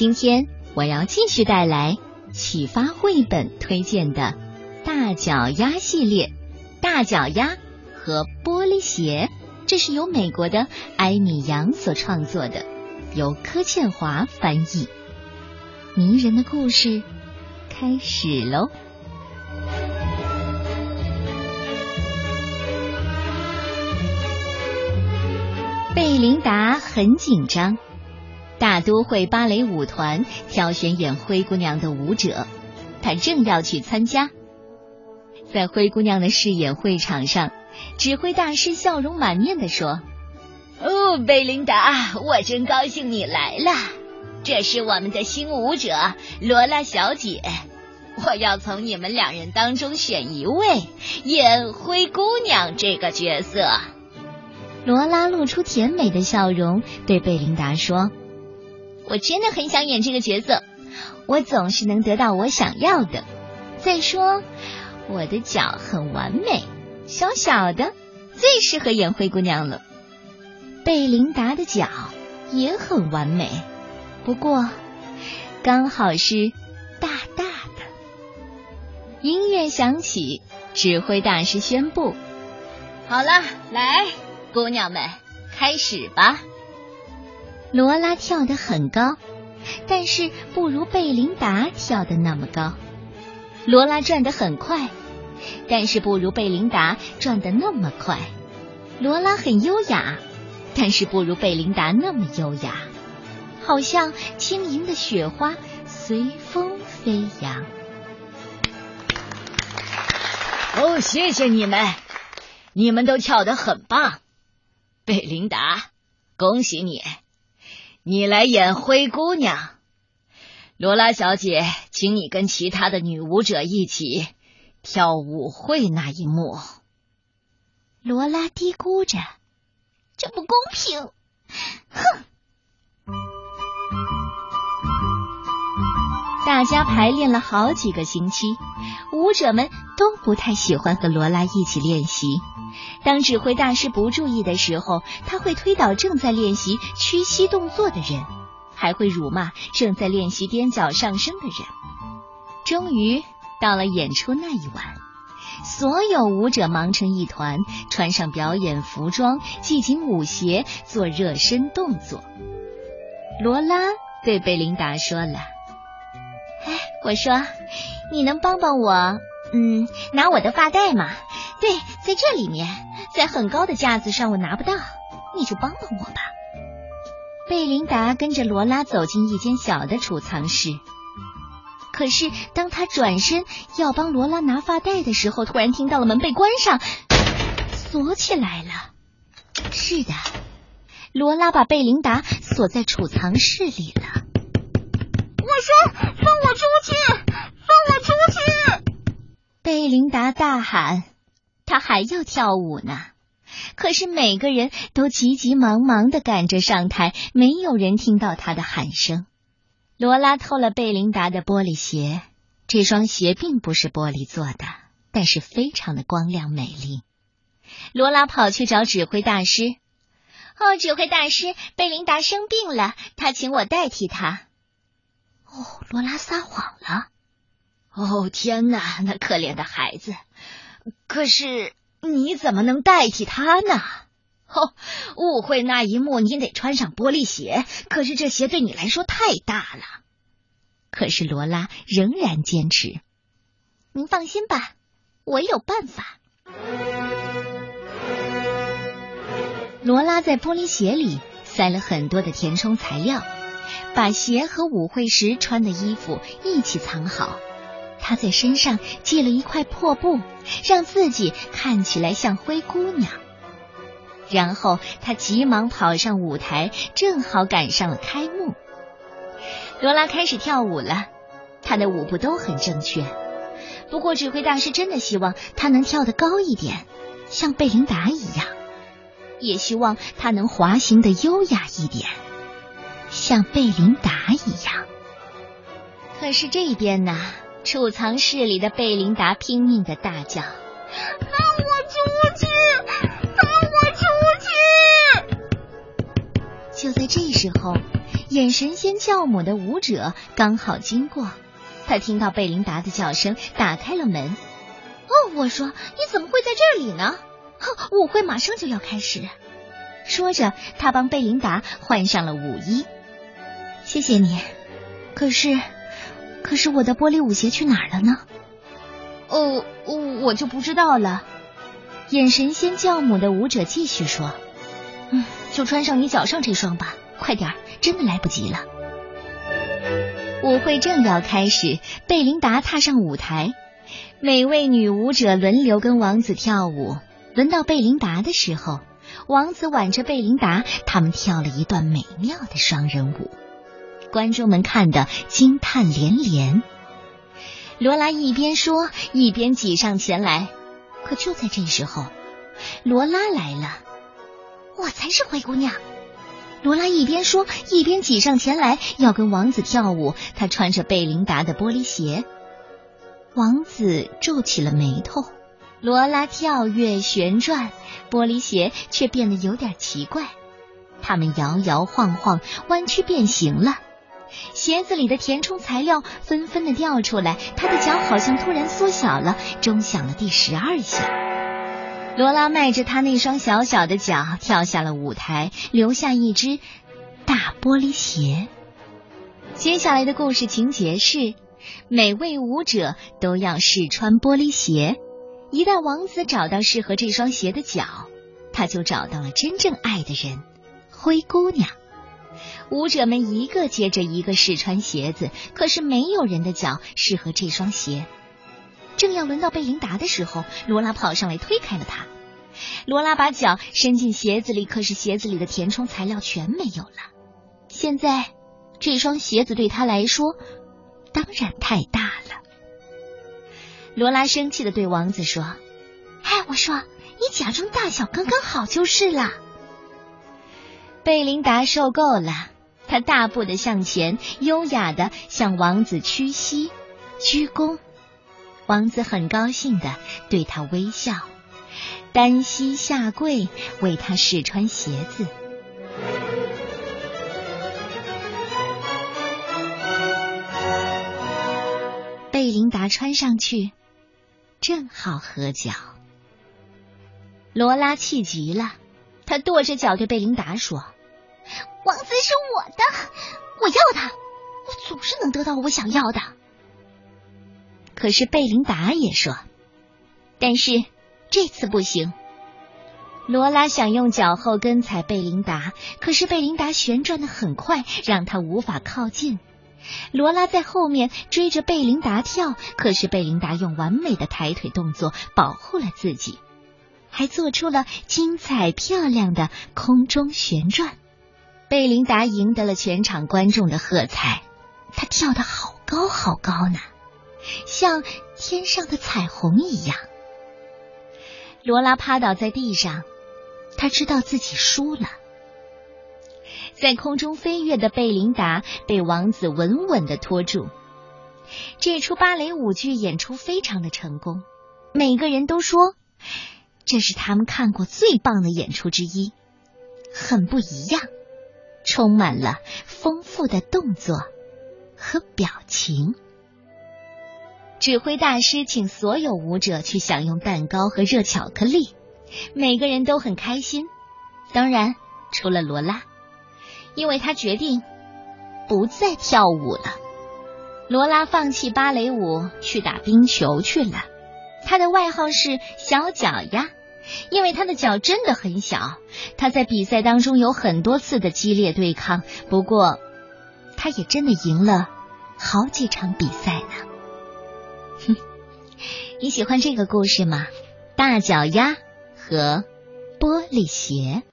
今天我要继续带来启发绘本推荐的《大脚丫》系列，《大脚丫》和玻璃鞋，这是由美国的艾米杨所创作的，由柯倩华翻译。迷人的故事开始喽！贝琳达很紧张。大都会芭蕾舞团挑选演灰姑娘的舞者，她正要去参加。在灰姑娘的试演会场上，指挥大师笑容满面的说：“哦，贝琳达，我真高兴你来了。这是我们的新舞者罗拉小姐，我要从你们两人当中选一位演灰姑娘这个角色。”罗拉露出甜美的笑容，对贝琳达说。我真的很想演这个角色，我总是能得到我想要的。再说，我的脚很完美，小小的，最适合演灰姑娘了。贝琳达的脚也很完美，不过刚好是大大的。音乐响起，指挥大师宣布：“好了，来，姑娘们，开始吧。”罗拉跳得很高，但是不如贝琳达跳得那么高。罗拉转得很快，但是不如贝琳达转得那么快。罗拉很优雅，但是不如贝琳达那么优雅，好像轻盈的雪花随风飞扬。哦，谢谢你们，你们都跳得很棒。贝琳达，恭喜你。你来演灰姑娘，罗拉小姐，请你跟其他的女舞者一起跳舞会那一幕。罗拉嘀咕着：“这不公平！”哼。大家排练了好几个星期，舞者们都不太喜欢和罗拉一起练习。当指挥大师不注意的时候，他会推倒正在练习屈膝动作的人，还会辱骂正在练习踮脚上升的人。终于到了演出那一晚，所有舞者忙成一团，穿上表演服装，系紧舞鞋，做热身动作。罗拉对贝琳达说了：“，我说，你能帮帮我，嗯，拿我的发带吗？对，在这里面。”在很高的架子上，我拿不到，你就帮帮我吧。贝琳达跟着罗拉走进一间小的储藏室，可是当他转身要帮罗拉拿发带的时候，突然听到了门被关上，锁起来了。是的，罗拉把贝琳达锁在储藏室里了。我说：“我出去！放我出去！”贝琳达大喊。他还要跳舞呢，可是每个人都急急忙忙的赶着上台，没有人听到他的喊声。罗拉偷了贝琳达的玻璃鞋，这双鞋并不是玻璃做的，但是非常的光亮美丽。罗拉跑去找指挥大师，哦，指挥大师，贝琳达生病了，他请我代替他。哦，罗拉撒谎了。哦，天哪，那可怜的孩子。可是你怎么能代替他呢？哦，误会那一幕，你得穿上玻璃鞋。可是这鞋对你来说太大了。可是罗拉仍然坚持。您放心吧，我有办法。罗拉在玻璃鞋里塞了很多的填充材料，把鞋和舞会时穿的衣服一起藏好。他在身上系了一块破布，让自己看起来像灰姑娘。然后他急忙跑上舞台，正好赶上了开幕。罗拉开始跳舞了，她的舞步都很正确。不过指挥大师真的希望她能跳得高一点，像贝琳达一样；也希望她能滑行的优雅一点，像贝琳达一样。可是这边呢？储藏室里的贝琳达拼命的大叫：“放我出去！放我出去！”就在这时候，眼神仙教母的舞者刚好经过，他听到贝琳达的叫声，打开了门。哦，我说你怎么会在这里呢？舞会马上就要开始。说着，他帮贝琳达换上了舞衣。谢谢你。可是，可是我的玻璃舞鞋去哪儿了呢？哦，我就不知道了。眼神仙教母的舞者继续说：“嗯，就穿上你脚上这双吧，快点真的来不及了。”舞会正要开始，贝琳达踏上舞台，每位女舞者轮流跟王子跳舞。轮到贝琳达的时候，王子挽着贝琳达，他们跳了一段美妙的双人舞。观众们看得惊叹连连。罗拉一边说，一边挤上前来。可就在这时候，罗拉来了。我才是灰姑娘。罗拉一边说，一边挤上前来，要跟王子跳舞。她穿着贝琳达的玻璃鞋。王子皱起了眉头。罗拉跳跃旋转，玻璃鞋却变得有点奇怪。它们摇摇晃晃，弯曲变形了。鞋子里的填充材料纷纷的掉出来，他的脚好像突然缩小了。钟响了第十二下，罗拉迈着他那双小小的脚跳下了舞台，留下一只大玻璃鞋。接下来的故事情节是，每位舞者都要试穿玻璃鞋。一旦王子找到适合这双鞋的脚，他就找到了真正爱的人——灰姑娘。舞者们一个接着一个试穿鞋子，可是没有人的脚适合这双鞋。正要轮到贝琳达的时候，罗拉跑上来推开了他。罗拉把脚伸进鞋子里，可是鞋子里的填充材料全没有了。现在这双鞋子对他来说当然太大了。罗拉生气的对王子说：“哎，我说你假装大小刚刚好就是了。”贝琳达受够了，她大步的向前，优雅的向王子屈膝鞠躬。王子很高兴的对她微笑，单膝下跪为她试穿鞋子。贝琳达穿上去，正好合脚。罗拉气极了。他跺着脚对贝琳达说：“王子是我的，我要他，我总是能得到我想要的。”可是贝琳达也说：“但是这次不行。”罗拉想用脚后跟踩贝琳达，可是贝琳达旋转的很快，让他无法靠近。罗拉在后面追着贝琳达跳，可是贝琳达用完美的抬腿动作保护了自己。还做出了精彩漂亮的空中旋转，贝琳达赢得了全场观众的喝彩。她跳得好高好高呢，像天上的彩虹一样。罗拉趴倒在地上，她知道自己输了。在空中飞跃的贝琳达被王子稳稳的拖住。这出芭蕾舞剧演出非常的成功，每个人都说。这是他们看过最棒的演出之一，很不一样，充满了丰富的动作和表情。指挥大师请所有舞者去享用蛋糕和热巧克力，每个人都很开心，当然除了罗拉，因为他决定不再跳舞了。罗拉放弃芭蕾舞去打冰球去了，他的外号是小脚丫。因为他的脚真的很小，他在比赛当中有很多次的激烈对抗，不过他也真的赢了好几场比赛呢。哼，你喜欢这个故事吗？大脚丫和玻璃鞋。